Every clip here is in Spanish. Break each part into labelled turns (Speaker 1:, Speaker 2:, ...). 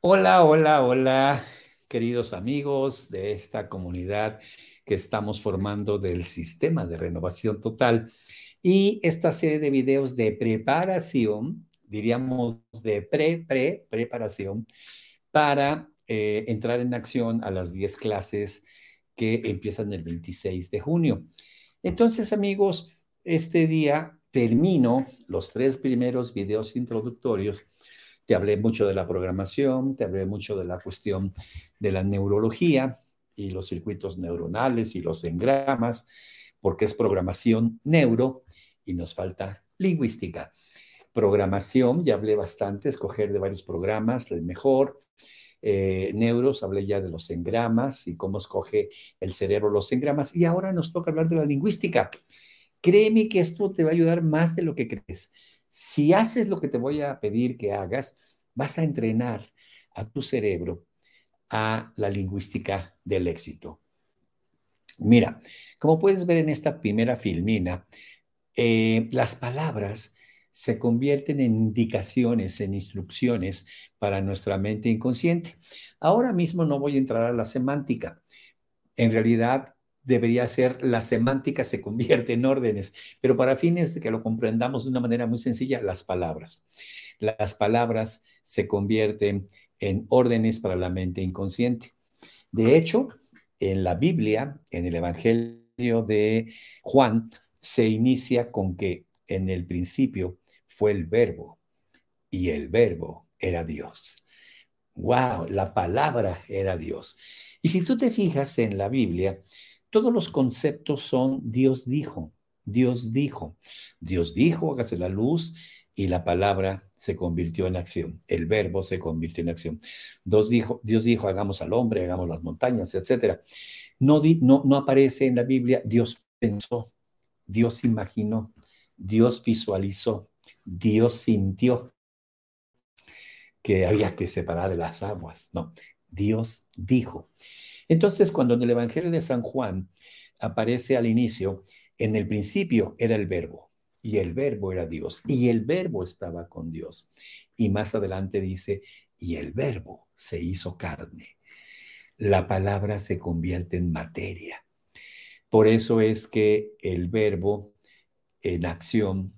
Speaker 1: Hola, hola, hola, queridos amigos de esta comunidad que estamos formando del sistema de renovación total y esta serie de videos de preparación, diríamos de pre, pre, preparación para eh, entrar en acción a las 10 clases que empiezan el 26 de junio. Entonces, amigos, este día termino los tres primeros videos introductorios te hablé mucho de la programación, te hablé mucho de la cuestión de la neurología y los circuitos neuronales y los engramas, porque es programación neuro y nos falta lingüística. Programación, ya hablé bastante, escoger de varios programas, el mejor. Eh, neuros, hablé ya de los engramas y cómo escoge el cerebro los engramas. Y ahora nos toca hablar de la lingüística. Créeme que esto te va a ayudar más de lo que crees. Si haces lo que te voy a pedir que hagas, vas a entrenar a tu cerebro a la lingüística del éxito. Mira, como puedes ver en esta primera filmina, eh, las palabras se convierten en indicaciones, en instrucciones para nuestra mente inconsciente. Ahora mismo no voy a entrar a la semántica. En realidad, debería ser la semántica se convierte en órdenes, pero para fines de que lo comprendamos de una manera muy sencilla, las palabras. Las palabras se convierten en órdenes para la mente inconsciente. De hecho, en la Biblia, en el Evangelio de Juan, se inicia con que en el principio fue el verbo y el verbo era Dios. ¡Wow! La palabra era Dios. Y si tú te fijas en la Biblia, todos los conceptos son Dios dijo, Dios dijo, Dios dijo, hágase la luz y la palabra se convirtió en acción, el verbo se convirtió en acción. Dios dijo, Dios dijo hagamos al hombre, hagamos las montañas, etc. No, no, no aparece en la Biblia, Dios pensó, Dios imaginó, Dios visualizó, Dios sintió que había que separar las aguas. No, Dios dijo. Entonces, cuando en el Evangelio de San Juan aparece al inicio, en el principio era el verbo y el verbo era Dios y el verbo estaba con Dios. Y más adelante dice, y el verbo se hizo carne. La palabra se convierte en materia. Por eso es que el verbo en acción,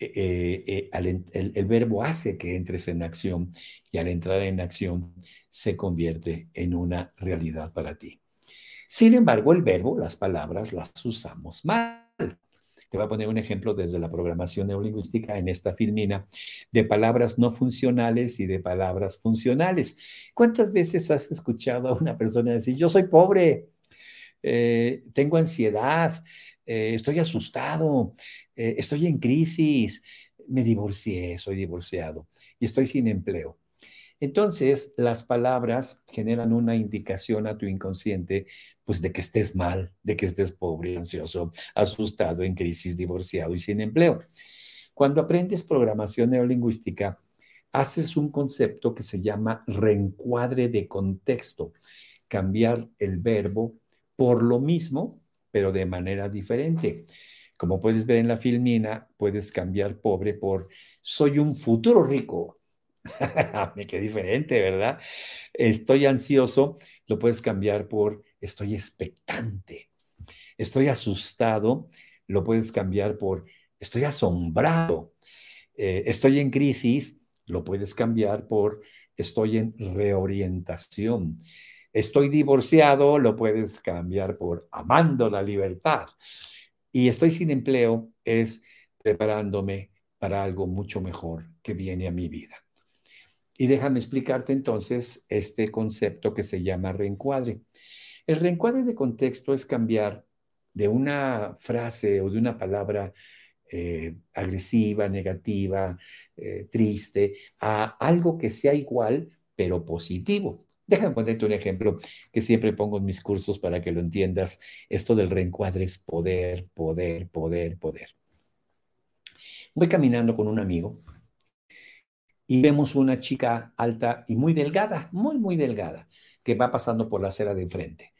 Speaker 1: eh, eh, eh, el verbo hace que entres en acción y al entrar en acción se convierte en una realidad para ti. Sin embargo, el verbo, las palabras, las usamos mal. Te voy a poner un ejemplo desde la programación neurolingüística en esta filmina de palabras no funcionales y de palabras funcionales. ¿Cuántas veces has escuchado a una persona decir, yo soy pobre, eh, tengo ansiedad, eh, estoy asustado, eh, estoy en crisis, me divorcié, soy divorciado y estoy sin empleo? Entonces, las palabras generan una indicación a tu inconsciente, pues de que estés mal, de que estés pobre, ansioso, asustado, en crisis, divorciado y sin empleo. Cuando aprendes programación neurolingüística, haces un concepto que se llama reencuadre de contexto, cambiar el verbo por lo mismo, pero de manera diferente. Como puedes ver en la filmina, puedes cambiar pobre por soy un futuro rico, Qué diferente, ¿verdad? Estoy ansioso, lo puedes cambiar por estoy expectante. Estoy asustado, lo puedes cambiar por estoy asombrado. Eh, estoy en crisis, lo puedes cambiar por estoy en reorientación. Estoy divorciado, lo puedes cambiar por amando la libertad. Y estoy sin empleo es preparándome para algo mucho mejor que viene a mi vida. Y déjame explicarte entonces este concepto que se llama reencuadre. El reencuadre de contexto es cambiar de una frase o de una palabra eh, agresiva, negativa, eh, triste, a algo que sea igual, pero positivo. Déjame ponerte un ejemplo que siempre pongo en mis cursos para que lo entiendas. Esto del reencuadre es poder, poder, poder, poder. Voy caminando con un amigo y vemos una chica alta y muy delgada, muy, muy delgada, que va pasando por la acera de enfrente.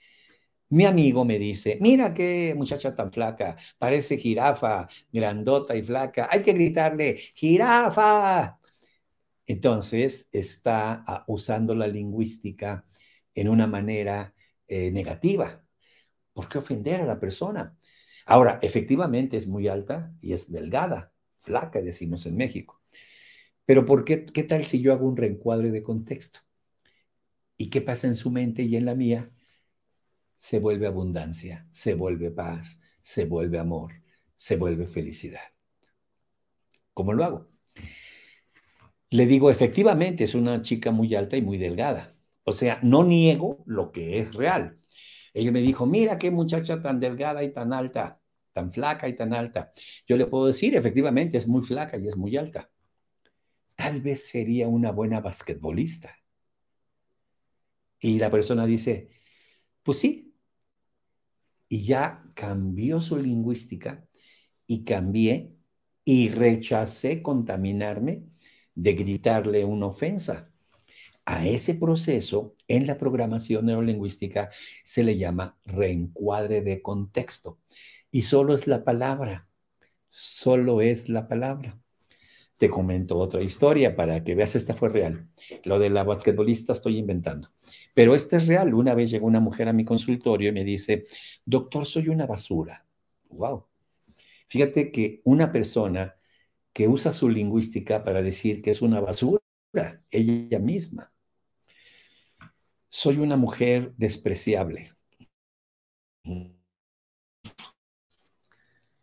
Speaker 1: Mi amigo me dice, mira qué muchacha tan flaca, parece jirafa, grandota y flaca, hay que gritarle, jirafa. Entonces está ah, usando la lingüística en una manera eh, negativa. ¿Por qué ofender a la persona? Ahora, efectivamente es muy alta y es delgada, flaca, decimos en México. Pero ¿por qué, qué tal si yo hago un reencuadre de contexto? ¿Y qué pasa en su mente y en la mía? Se vuelve abundancia, se vuelve paz, se vuelve amor, se vuelve felicidad. ¿Cómo lo hago? Le digo, efectivamente, es una chica muy alta y muy delgada. O sea, no niego lo que es real. Ella me dijo, mira qué muchacha tan delgada y tan alta, tan flaca y tan alta. Yo le puedo decir, efectivamente, es muy flaca y es muy alta. Tal vez sería una buena basquetbolista. Y la persona dice, pues sí. Y ya cambió su lingüística y cambié y rechacé contaminarme de gritarle una ofensa. A ese proceso en la programación neurolingüística se le llama reencuadre de contexto. Y solo es la palabra, solo es la palabra. Te comento otra historia para que veas, esta fue real. Lo de la basquetbolista estoy inventando. Pero esta es real. Una vez llegó una mujer a mi consultorio y me dice, doctor, soy una basura. Wow. Fíjate que una persona que usa su lingüística para decir que es una basura, ella misma. Soy una mujer despreciable.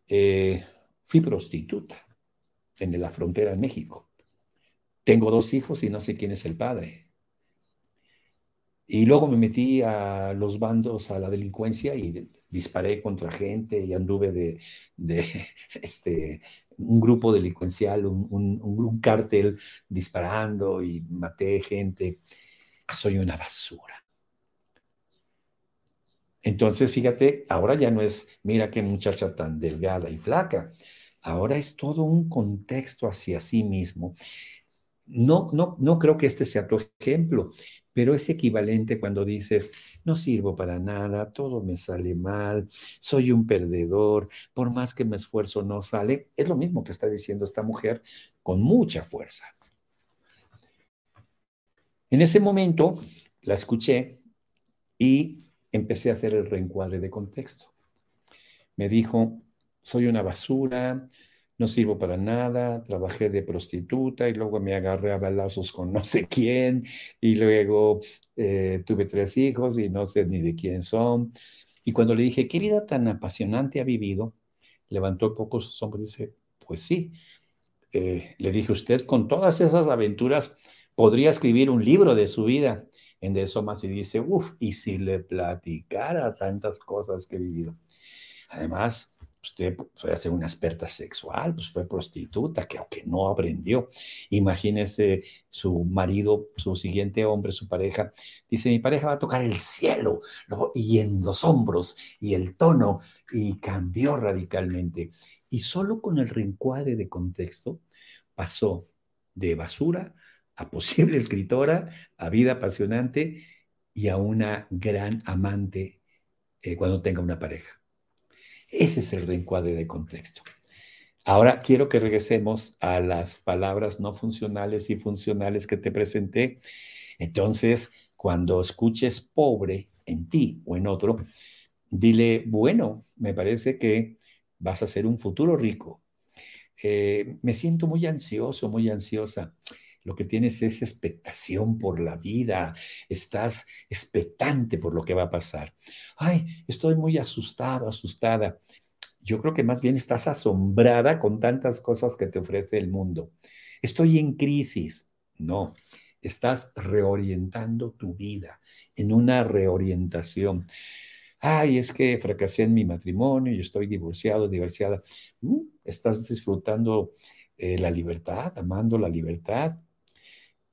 Speaker 1: Eh, fui prostituta en la frontera de México. Tengo dos hijos y no sé quién es el padre. Y luego me metí a los bandos, a la delincuencia y disparé contra gente y anduve de, este, un grupo delincuencial, un, un, un, cártel disparando y maté gente. Soy una basura. Entonces, fíjate, ahora ya no es, mira qué muchacha tan delgada y flaca. Ahora es todo un contexto hacia sí mismo. No, no, no creo que este sea tu ejemplo, pero es equivalente cuando dices, no sirvo para nada, todo me sale mal, soy un perdedor, por más que me esfuerzo no sale. Es lo mismo que está diciendo esta mujer con mucha fuerza. En ese momento la escuché y empecé a hacer el reencuadre de contexto. Me dijo, soy una basura, no sirvo para nada, trabajé de prostituta y luego me agarré a balazos con no sé quién y luego eh, tuve tres hijos y no sé ni de quién son. Y cuando le dije, ¿qué vida tan apasionante ha vivido? Levantó pocos sus hombros y dice, pues sí. Eh, le dije, usted con todas esas aventuras podría escribir un libro de su vida. En eso más y dice, uff, y si le platicara tantas cosas que he vivido. Además, Usted puede ser una experta sexual, pues fue prostituta, que aunque no aprendió. Imagínese su marido, su siguiente hombre, su pareja. Dice, mi pareja va a tocar el cielo y en los hombros y el tono y cambió radicalmente. Y solo con el reencuadre de contexto pasó de basura a posible escritora, a vida apasionante y a una gran amante eh, cuando tenga una pareja. Ese es el reencuadre de contexto. Ahora quiero que regresemos a las palabras no funcionales y funcionales que te presenté. Entonces, cuando escuches pobre en ti o en otro, dile, bueno, me parece que vas a ser un futuro rico. Eh, me siento muy ansioso, muy ansiosa lo que tienes es expectación por la vida, estás expectante por lo que va a pasar. Ay, estoy muy asustado, asustada. Yo creo que más bien estás asombrada con tantas cosas que te ofrece el mundo. Estoy en crisis. No, estás reorientando tu vida en una reorientación. Ay, es que fracasé en mi matrimonio y estoy divorciado, divorciada. Mm, estás disfrutando eh, la libertad, amando la libertad,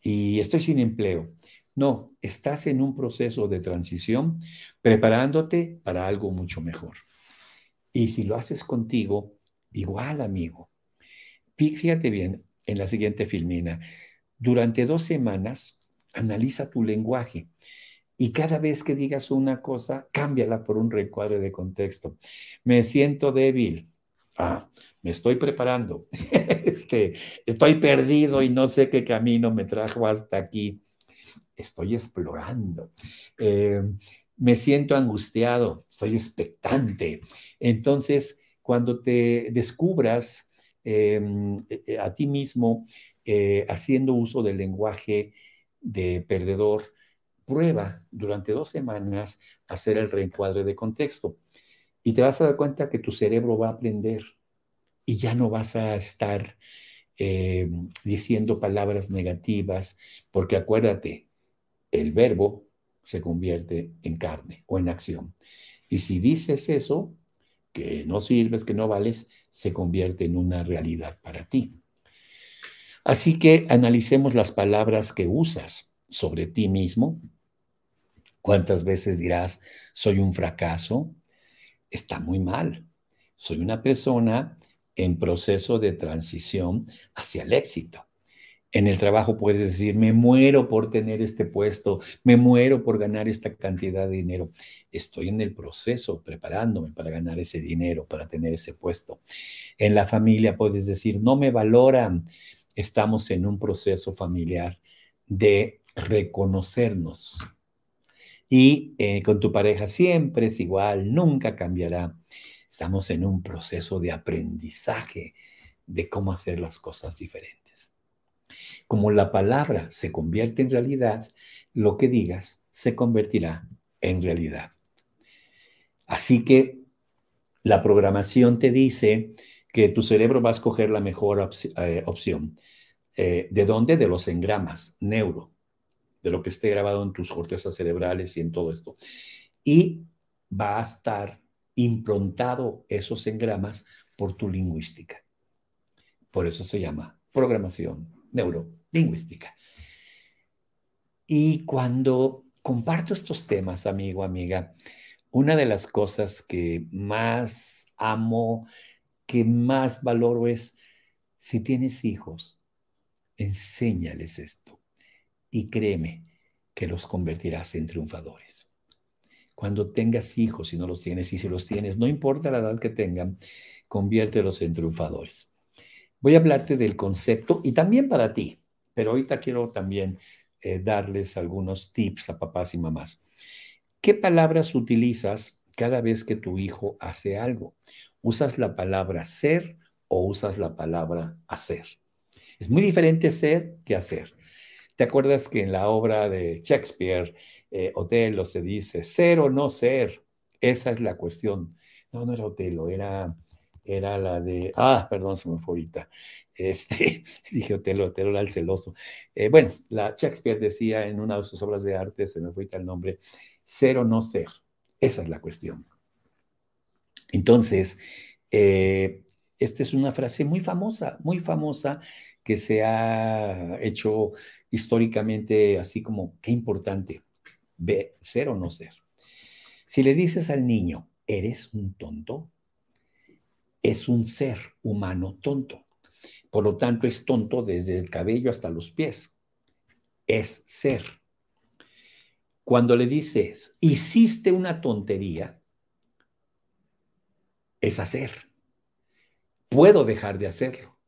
Speaker 1: y estoy sin empleo. No, estás en un proceso de transición preparándote para algo mucho mejor. Y si lo haces contigo, igual, amigo. Fíjate bien en la siguiente filmina. Durante dos semanas, analiza tu lenguaje y cada vez que digas una cosa, cámbiala por un recuadro de contexto. Me siento débil. Ah, me estoy preparando. este, estoy perdido y no sé qué camino me trajo hasta aquí. Estoy explorando. Eh, me siento angustiado, estoy expectante. Entonces, cuando te descubras em, eh, a ti mismo eh, haciendo uso del lenguaje de perdedor, prueba durante dos semanas hacer el reencuadre de contexto y te vas a dar cuenta que tu cerebro va a aprender y ya no vas a estar eh, diciendo palabras negativas, porque acuérdate, el verbo se convierte en carne o en acción. Y si dices eso, que no sirves, que no vales, se convierte en una realidad para ti. Así que analicemos las palabras que usas sobre ti mismo. ¿Cuántas veces dirás, soy un fracaso? Está muy mal. Soy una persona en proceso de transición hacia el éxito. En el trabajo puedes decir, me muero por tener este puesto, me muero por ganar esta cantidad de dinero. Estoy en el proceso preparándome para ganar ese dinero, para tener ese puesto. En la familia puedes decir, no me valoran. Estamos en un proceso familiar de reconocernos. Y eh, con tu pareja siempre es igual, nunca cambiará. Estamos en un proceso de aprendizaje de cómo hacer las cosas diferentes. Como la palabra se convierte en realidad, lo que digas se convertirá en realidad. Así que la programación te dice que tu cerebro va a escoger la mejor eh, opción. Eh, ¿De dónde? De los engramas, neuro, de lo que esté grabado en tus cortezas cerebrales y en todo esto. Y va a estar improntado esos engramas por tu lingüística. Por eso se llama programación neurolingüística. Y cuando comparto estos temas, amigo, amiga, una de las cosas que más amo, que más valoro es, si tienes hijos, enséñales esto y créeme que los convertirás en triunfadores cuando tengas hijos, y no los tienes, y si los tienes, no importa la edad que tengan, conviértelos en triunfadores. Voy a hablarte del concepto y también para ti, pero ahorita quiero también eh, darles algunos tips a papás y mamás. ¿Qué palabras utilizas cada vez que tu hijo hace algo? ¿Usas la palabra ser o usas la palabra hacer? Es muy diferente ser que hacer. ¿Te acuerdas que en la obra de Shakespeare eh, Otelo se dice, ser o no ser, esa es la cuestión. No, no era Otelo, era, era la de, ah, perdón, se me fue ahorita. Este, dije Otelo, Otelo era el celoso. Eh, bueno, la Shakespeare decía en una de sus obras de arte, se me fue el nombre, ser o no ser, esa es la cuestión. Entonces, eh, esta es una frase muy famosa, muy famosa, que se ha hecho históricamente así como, qué importante ser o no ser. Si le dices al niño, eres un tonto, es un ser humano tonto. Por lo tanto, es tonto desde el cabello hasta los pies. Es ser. Cuando le dices, hiciste una tontería, es hacer. Puedo dejar de hacerlo,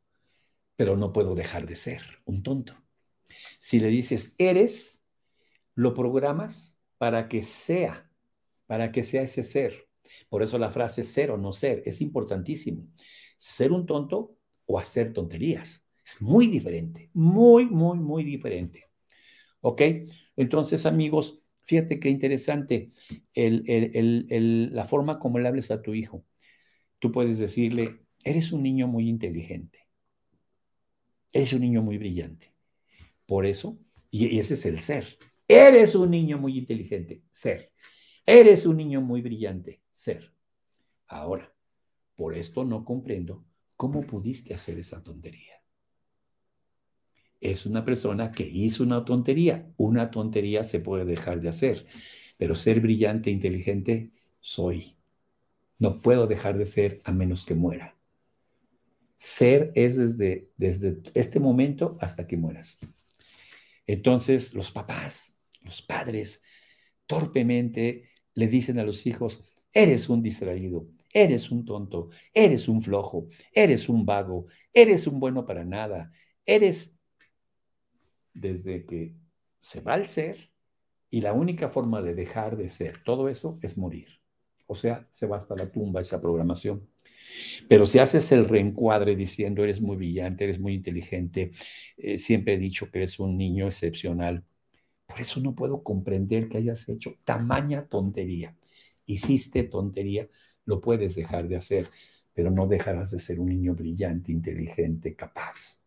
Speaker 1: pero no puedo dejar de ser un tonto. Si le dices, eres, lo programas para que sea, para que sea ese ser. Por eso la frase ser o no ser es importantísimo. Ser un tonto o hacer tonterías. Es muy diferente, muy, muy, muy diferente. ¿Ok? Entonces, amigos, fíjate qué interesante la forma como le hables a tu hijo. Tú puedes decirle, eres un niño muy inteligente. Eres un niño muy brillante. Por eso, y ese es el ser. Eres un niño muy inteligente, ser. Eres un niño muy brillante, ser. Ahora, por esto no comprendo cómo pudiste hacer esa tontería. Es una persona que hizo una tontería. Una tontería se puede dejar de hacer, pero ser brillante e inteligente soy. No puedo dejar de ser a menos que muera. Ser es desde, desde este momento hasta que mueras. Entonces, los papás los padres torpemente le dicen a los hijos, eres un distraído, eres un tonto, eres un flojo, eres un vago, eres un bueno para nada, eres desde que se va el ser y la única forma de dejar de ser todo eso es morir. O sea, se va hasta la tumba esa programación. Pero si haces el reencuadre diciendo eres muy brillante, eres muy inteligente, eh, siempre he dicho que eres un niño excepcional, por eso no puedo comprender que hayas hecho tamaña tontería. Hiciste tontería, lo puedes dejar de hacer, pero no dejarás de ser un niño brillante, inteligente, capaz.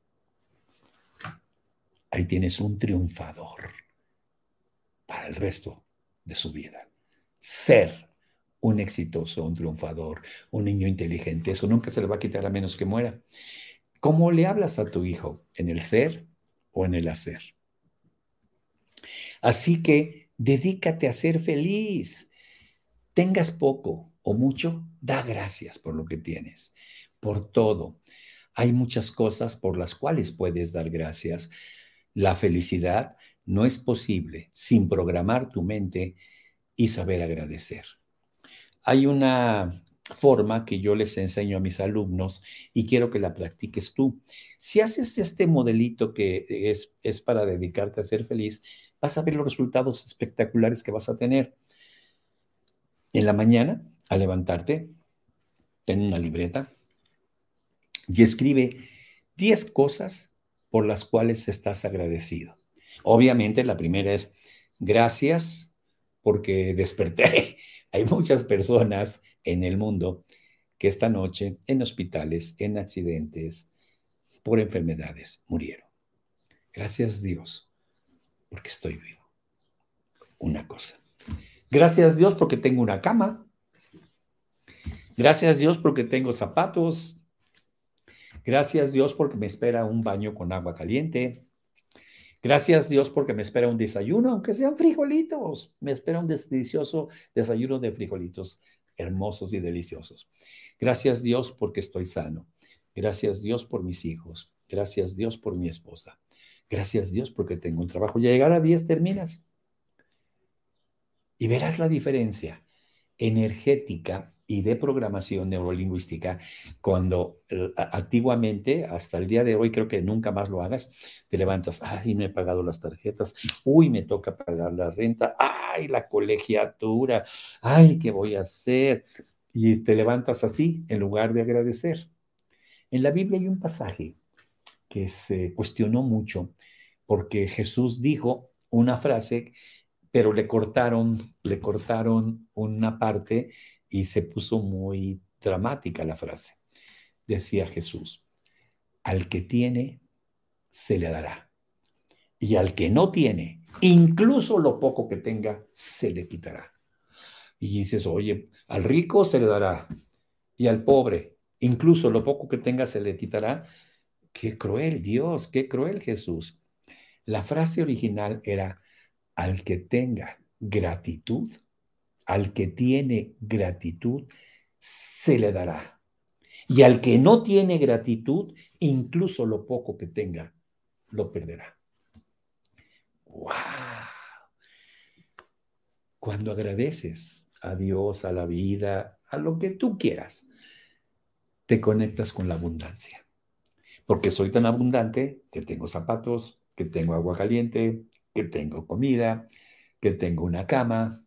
Speaker 1: Ahí tienes un triunfador para el resto de su vida. Ser un exitoso, un triunfador, un niño inteligente. Eso nunca se le va a quitar a menos que muera. ¿Cómo le hablas a tu hijo? ¿En el ser o en el hacer? Así que dedícate a ser feliz. Tengas poco o mucho, da gracias por lo que tienes, por todo. Hay muchas cosas por las cuales puedes dar gracias. La felicidad no es posible sin programar tu mente y saber agradecer. Hay una forma que yo les enseño a mis alumnos y quiero que la practiques tú. Si haces este modelito que es, es para dedicarte a ser feliz, vas a ver los resultados espectaculares que vas a tener. En la mañana, al levantarte, ten una libreta y escribe 10 cosas por las cuales estás agradecido. Obviamente, la primera es gracias porque desperté. Hay muchas personas en el mundo que esta noche en hospitales, en accidentes, por enfermedades, murieron. Gracias Dios, porque estoy vivo. Una cosa. Gracias Dios porque tengo una cama. Gracias Dios porque tengo zapatos. Gracias Dios porque me espera un baño con agua caliente. Gracias Dios porque me espera un desayuno, aunque sean frijolitos. Me espera un delicioso desayuno de frijolitos hermosos y deliciosos. Gracias Dios porque estoy sano. Gracias Dios por mis hijos. Gracias Dios por mi esposa. Gracias Dios porque tengo un trabajo. Ya llegar a 10 terminas. Y verás la diferencia energética y de programación neurolingüística, cuando eh, antiguamente, hasta el día de hoy, creo que nunca más lo hagas, te levantas, ay, no he pagado las tarjetas, uy, me toca pagar la renta, ay, la colegiatura, ay, ¿qué voy a hacer? Y te levantas así en lugar de agradecer. En la Biblia hay un pasaje que se cuestionó mucho porque Jesús dijo una frase, pero le cortaron, le cortaron una parte y se puso muy dramática la frase. Decía Jesús, al que tiene, se le dará. Y al que no tiene, incluso lo poco que tenga, se le quitará. Y dices, oye, al rico se le dará y al pobre, incluso lo poco que tenga, se le quitará. Qué cruel Dios, qué cruel Jesús. La frase original era, al que tenga gratitud, al que tiene gratitud, se le dará. Y al que no tiene gratitud, incluso lo poco que tenga, lo perderá. ¡Wow! Cuando agradeces a Dios, a la vida, a lo que tú quieras, te conectas con la abundancia. Porque soy tan abundante que tengo zapatos, que tengo agua caliente, que tengo comida, que tengo una cama,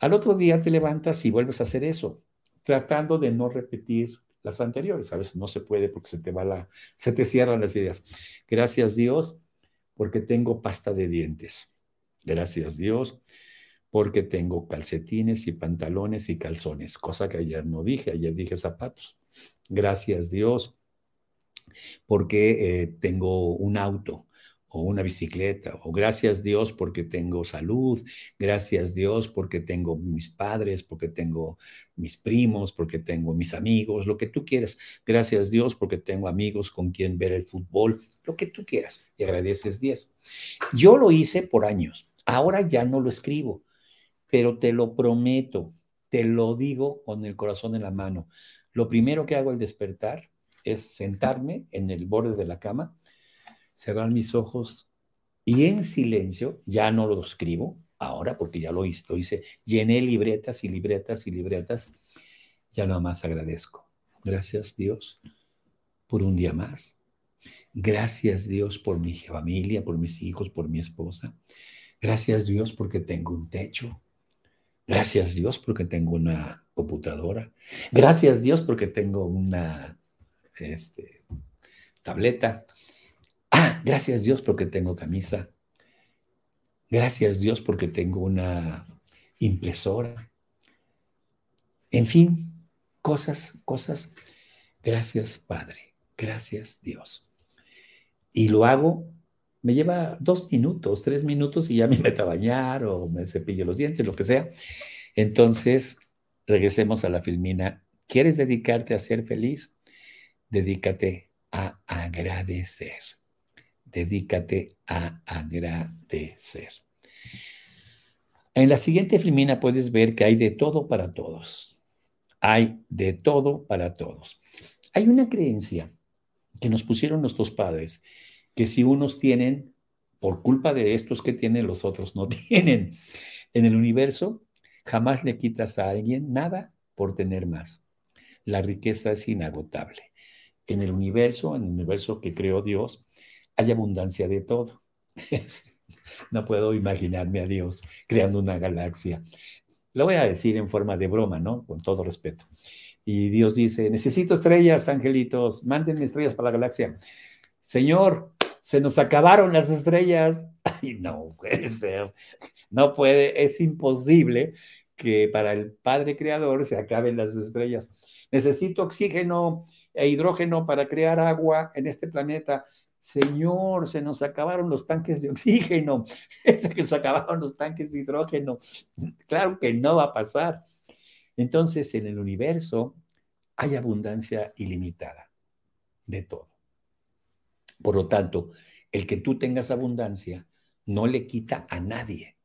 Speaker 1: al otro día te levantas y vuelves a hacer eso, tratando de no repetir las anteriores. A veces no se puede porque se te va la, se te cierran las ideas. Gracias Dios porque tengo pasta de dientes. Gracias Dios porque tengo calcetines y pantalones y calzones, cosa que ayer no dije, ayer dije zapatos. Gracias Dios porque eh, tengo un auto o una bicicleta, o gracias Dios porque tengo salud, gracias Dios porque tengo mis padres, porque tengo mis primos, porque tengo mis amigos, lo que tú quieras. Gracias Dios porque tengo amigos con quien ver el fútbol, lo que tú quieras. Y agradeces 10. Yo lo hice por años, ahora ya no lo escribo, pero te lo prometo, te lo digo con el corazón en la mano. Lo primero que hago al despertar es sentarme en el borde de la cama, cerrar mis ojos y en silencio, ya no lo escribo ahora porque ya lo hice, lo hice, llené libretas y libretas y libretas ya nada más agradezco. Gracias Dios por un día más. Gracias Dios por mi familia, por mis hijos, por mi esposa. Gracias Dios porque tengo un techo. Gracias Dios porque tengo una computadora. Gracias Dios porque tengo una este, tableta. Ah, gracias Dios porque tengo camisa. Gracias Dios porque tengo una impresora. En fin, cosas, cosas. Gracias Padre. Gracias Dios. Y lo hago, me lleva dos minutos, tres minutos y ya me meto a bañar o me cepillo los dientes, lo que sea. Entonces, regresemos a la filmina. ¿Quieres dedicarte a ser feliz? Dedícate a agradecer. Dedícate a agradecer. En la siguiente filmina puedes ver que hay de todo para todos. Hay de todo para todos. Hay una creencia que nos pusieron nuestros padres, que si unos tienen, por culpa de estos que tienen, los otros no tienen. En el universo, jamás le quitas a alguien nada por tener más. La riqueza es inagotable. En el universo, en el universo que creó Dios, hay abundancia de todo. no puedo imaginarme a Dios creando una galaxia. Lo voy a decir en forma de broma, ¿no? Con todo respeto. Y Dios dice, necesito estrellas, angelitos, mándenme estrellas para la galaxia. Señor, se nos acabaron las estrellas. Ay, no puede ser, no puede, es imposible que para el Padre Creador se acaben las estrellas. Necesito oxígeno e hidrógeno para crear agua en este planeta. Señor, se nos acabaron los tanques de oxígeno, se nos acabaron los tanques de hidrógeno. Claro que no va a pasar. Entonces, en el universo hay abundancia ilimitada de todo. Por lo tanto, el que tú tengas abundancia no le quita a nadie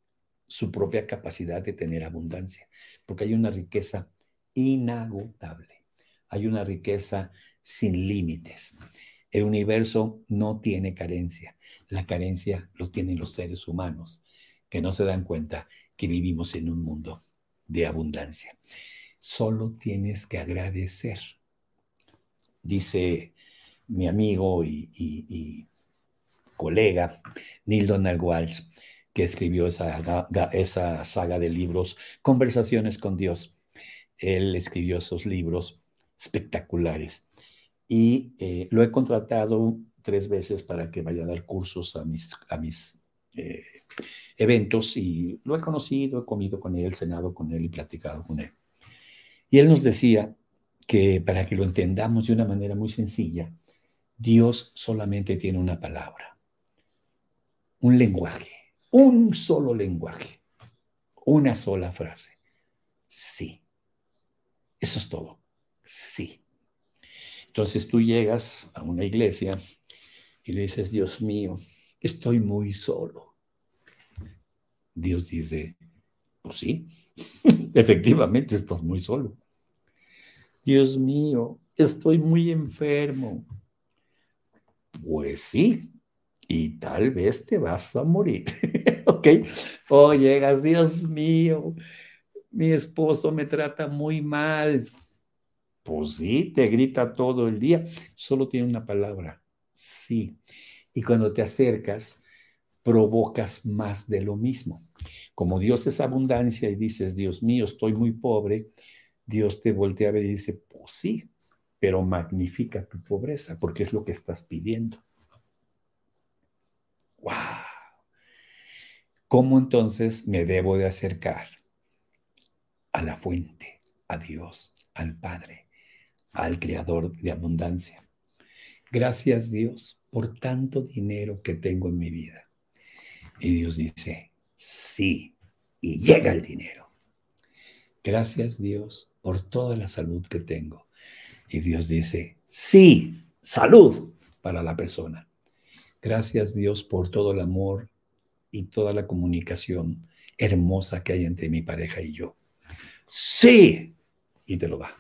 Speaker 1: su propia capacidad de tener abundancia, porque hay una riqueza inagotable, hay una riqueza sin límites. El universo no tiene carencia, la carencia lo tienen los seres humanos, que no se dan cuenta que vivimos en un mundo de abundancia. Solo tienes que agradecer. Dice mi amigo y, colega Neil Donald Walsh, que escribió esa, esa saga de libros, Conversaciones con Dios. Él escribió esos libros espectaculares y eh, lo he contratado tres veces para que vaya a dar cursos a mis, a mis eh, eventos y lo he conocido, he comido con él, cenado con él y platicado con él. Y él nos decía que para que lo entendamos de una manera muy sencilla, Dios solamente tiene una palabra, un lenguaje, un solo lenguaje, una sola frase. Sí. Eso es todo. Sí. Entonces tú llegas a una iglesia y le dices, Dios mío, estoy muy solo. Dios dice, pues sí, efectivamente estás muy solo. Dios mío, estoy muy enfermo. Pues sí, y tal vez te vas a morir. ¿Ok? O llegas, Dios mío, mi esposo me trata muy mal. Pues sí, te grita todo el día. Solo tiene una palabra, sí. Y cuando te acercas, provocas más de lo mismo. Como Dios es abundancia y dices, Dios mío, estoy muy pobre, Dios te voltea a ver y dice, pues sí, pero magnifica tu pobreza porque es lo que estás pidiendo. ¡Wow! ¿Cómo entonces me debo de acercar a la fuente, a Dios, al Padre, al Creador de abundancia? Gracias Dios por tanto dinero que tengo en mi vida. Y Dios dice, sí, y llega el dinero. Gracias Dios por toda la salud que tengo. Y Dios dice, sí, salud para la persona. Gracias Dios por todo el amor y toda la comunicación hermosa que hay entre mi pareja y yo. Sí, y te lo da.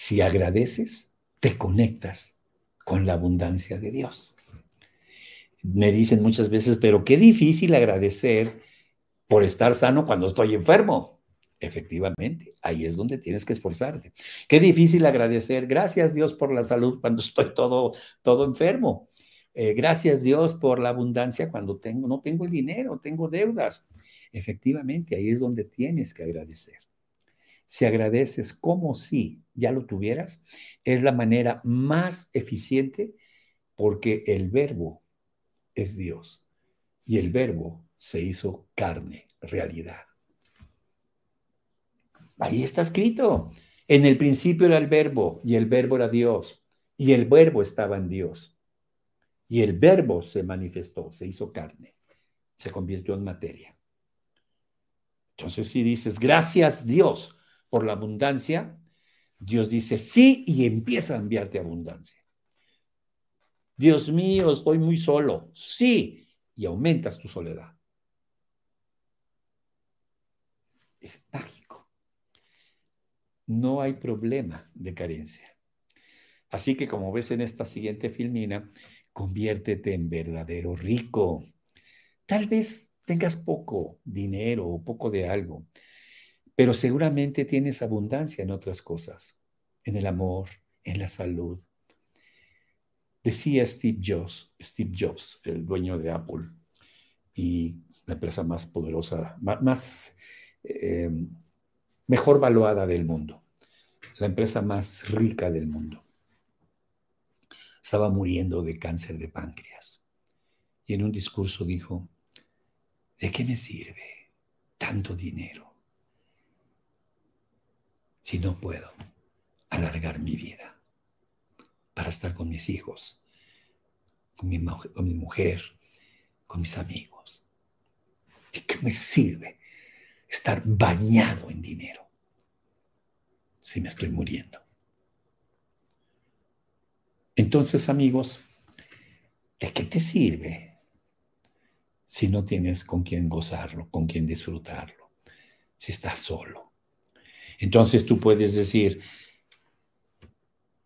Speaker 1: Si agradeces, te conectas con la abundancia de Dios. Me dicen muchas veces, pero qué difícil agradecer por estar sano cuando estoy enfermo. Efectivamente, ahí es donde tienes que esforzarte. Qué difícil agradecer. Gracias Dios por la salud cuando estoy todo, todo enfermo. Eh, gracias Dios por la abundancia cuando tengo, no tengo el dinero, tengo deudas. Efectivamente, ahí es donde tienes que agradecer. Si agradeces como si ya lo tuvieras, es la manera más eficiente porque el verbo es Dios y el verbo se hizo carne, realidad. Ahí está escrito. En el principio era el verbo y el verbo era Dios y el verbo estaba en Dios. Y el verbo se manifestó, se hizo carne, se convirtió en materia. Entonces si dices, gracias Dios por la abundancia, Dios dice sí y empieza a enviarte abundancia. Dios mío, estoy muy solo. Sí, y aumentas tu soledad. Es mágico. No hay problema de carencia. Así que como ves en esta siguiente filmina, conviértete en verdadero rico. Tal vez tengas poco dinero o poco de algo, pero seguramente tienes abundancia en otras cosas, en el amor, en la salud. Decía Steve Jobs, Steve Jobs, el dueño de Apple y la empresa más poderosa, más, eh, mejor valuada del mundo, la empresa más rica del mundo estaba muriendo de cáncer de páncreas. Y en un discurso dijo, ¿de qué me sirve tanto dinero si no puedo alargar mi vida para estar con mis hijos, con mi, mujer, con mis amigos? ¿De qué me sirve estar bañado en dinero si me estoy muriendo? Entonces, amigos, ¿de qué te sirve si no tienes con quién gozarlo, con quién disfrutarlo, si estás solo? Entonces tú puedes decir,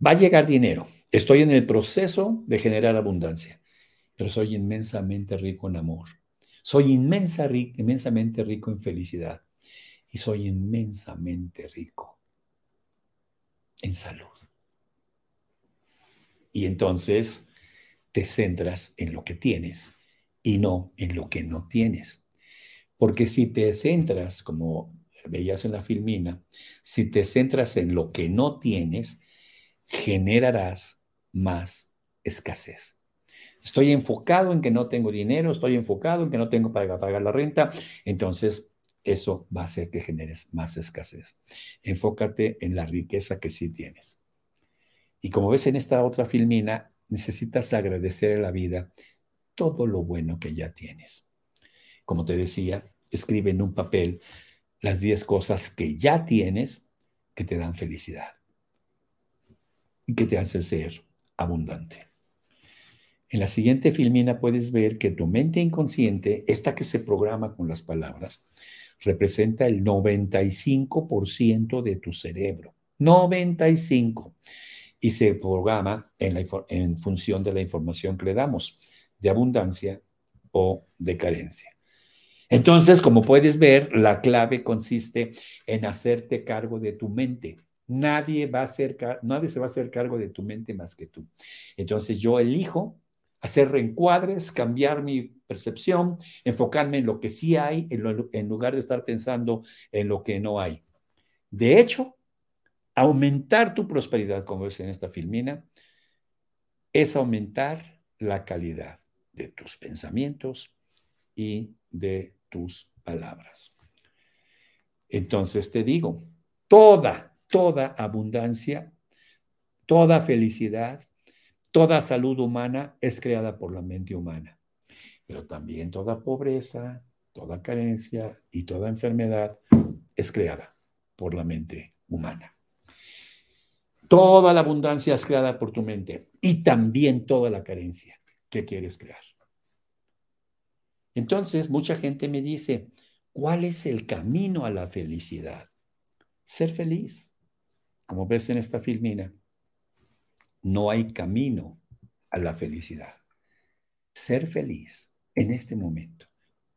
Speaker 1: va a llegar dinero, estoy en el proceso de generar abundancia, pero soy inmensamente rico en amor, soy inmensa, inmensamente rico en felicidad y soy inmensamente rico en salud. Y entonces te centras en lo que tienes y no en lo que no tienes. Porque si te centras, como veías en la filmina, si te centras en lo que no tienes, generarás más escasez. Estoy enfocado en que no tengo dinero, estoy enfocado en que no tengo para pagar la renta, entonces eso va a hacer que generes más escasez. Enfócate en la riqueza que sí tienes. Y como ves en esta otra filmina, necesitas agradecer a la vida todo lo bueno que ya tienes. Como te decía, escribe en un papel las 10 cosas que ya tienes que te dan felicidad y que te hacen ser abundante. En la siguiente filmina puedes ver que tu mente inconsciente, esta que se programa con las palabras, representa el 95% de tu cerebro. 95 y se programa en, la, en función de la información que le damos, de abundancia o de carencia. Entonces, como puedes ver, la clave consiste en hacerte cargo de tu mente. Nadie va a nadie se va a hacer cargo de tu mente más que tú. Entonces, yo elijo hacer reencuadres, cambiar mi percepción, enfocarme en lo que sí hay, en, en lugar de estar pensando en lo que no hay. De hecho, Aumentar tu prosperidad, como ves en esta filmina, es aumentar la calidad de tus pensamientos y de tus palabras. Entonces te digo, toda, toda abundancia, toda felicidad, toda salud humana es creada por la mente humana, pero también toda pobreza, toda carencia y toda enfermedad es creada por la mente humana. Toda la abundancia es creada por tu mente y también toda la carencia que quieres crear. Entonces, mucha gente me dice, ¿cuál es el camino a la felicidad? Ser feliz. Como ves en esta filmina, no hay camino a la felicidad. Ser feliz en este momento,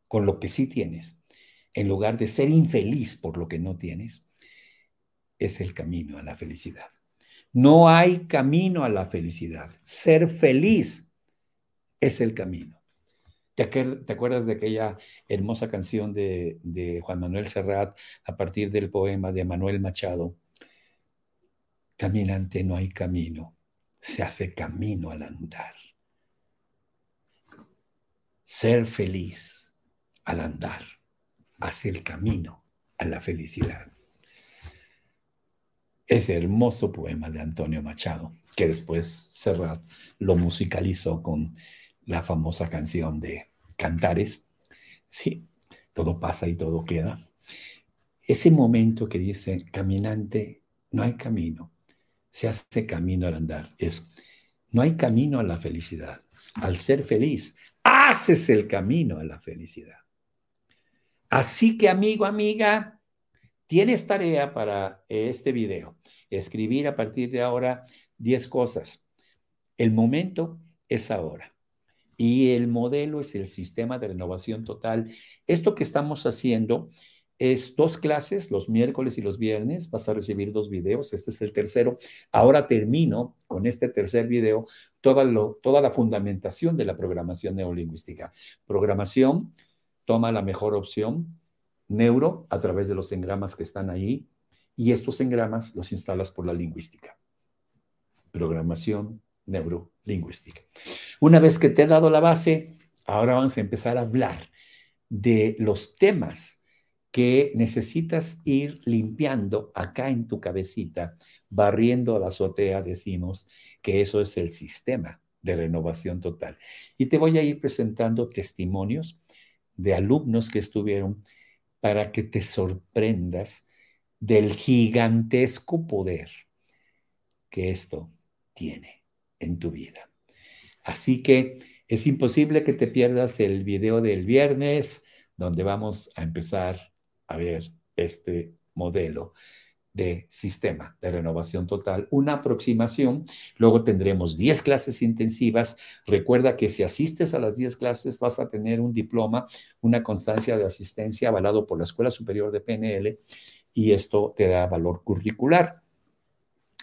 Speaker 1: con lo que sí tienes, en lugar de ser infeliz por lo que no tienes, es el camino a la felicidad. No hay camino a la felicidad. Ser feliz es el camino. ¿Te, acuerdas de aquella hermosa canción de, Juan Manuel Serrat a partir del poema de Manuel Machado? Caminante no hay camino, se hace camino al andar. Ser feliz al andar hace el camino a la felicidad ese hermoso poema de Antonio Machado, que después Serrat lo musicalizó con la famosa canción de Cantares. Sí, todo pasa y todo queda. Ese momento que dice, caminante, no hay camino, se hace camino al andar, es, no hay camino a la felicidad. Al ser feliz, haces el camino a la felicidad. Así que, amigo, amiga, Tienes tarea para este video. Escribir a partir de ahora 10 cosas. El momento es ahora. Y el modelo es el sistema de renovación total. Esto que estamos haciendo es dos clases, los miércoles y los viernes. Vas a recibir dos videos. Este es el tercero. Ahora termino con este tercer video toda, lo, toda la fundamentación de la programación neurolingüística. Programación, toma la mejor opción neuro a través de los engramas que están ahí y estos engramas los instalas por la lingüística. Programación neurolingüística. Una vez que te he dado la base, ahora vamos a empezar a hablar de los temas que necesitas ir limpiando acá en tu cabecita, barriendo a la azotea, decimos que eso es el sistema de renovación total. Y te voy a ir presentando testimonios de alumnos que estuvieron para que te sorprendas del gigantesco poder que esto tiene en tu vida. Así que es imposible que te pierdas el video del viernes, donde vamos a empezar a ver este modelo de sistema de renovación total, una aproximación. Luego tendremos 10 clases intensivas. Recuerda que si asistes a las 10 clases vas a tener un diploma, una constancia de asistencia avalado por la Escuela Superior de PNL y esto te da valor curricular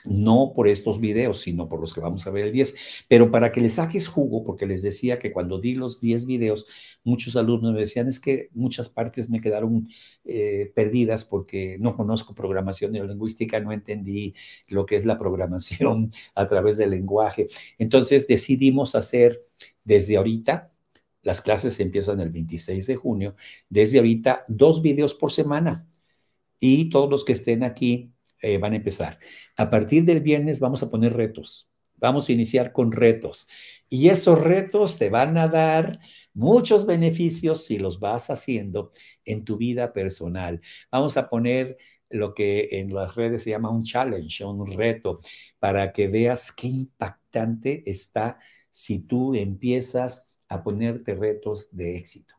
Speaker 1: no por estos videos, sino por los que vamos a ver el 10, pero para que les saques jugo, porque les decía que cuando di los 10 videos, muchos alumnos me decían, es que muchas partes me quedaron eh, perdidas porque no conozco programación neurolingüística, no entendí lo que es la programación a través del lenguaje. Entonces decidimos hacer desde ahorita, las clases empiezan el 26 de junio, desde ahorita dos videos por semana. Y todos los que estén aquí eh, van a empezar. A partir del viernes vamos a poner retos. Vamos a iniciar con retos. Y esos retos te van a dar muchos beneficios si los vas haciendo en tu vida personal. Vamos a poner lo que en las redes se llama un challenge, un reto, para que veas qué impactante está si tú empiezas a ponerte retos de éxito.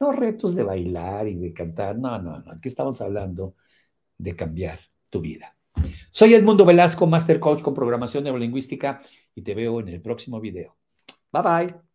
Speaker 1: No retos de bailar y de cantar, no, no, no, aquí estamos hablando de cambiar tu vida. Soy Edmundo Velasco, Master Coach con programación neurolingüística y te veo en el próximo video. Bye bye.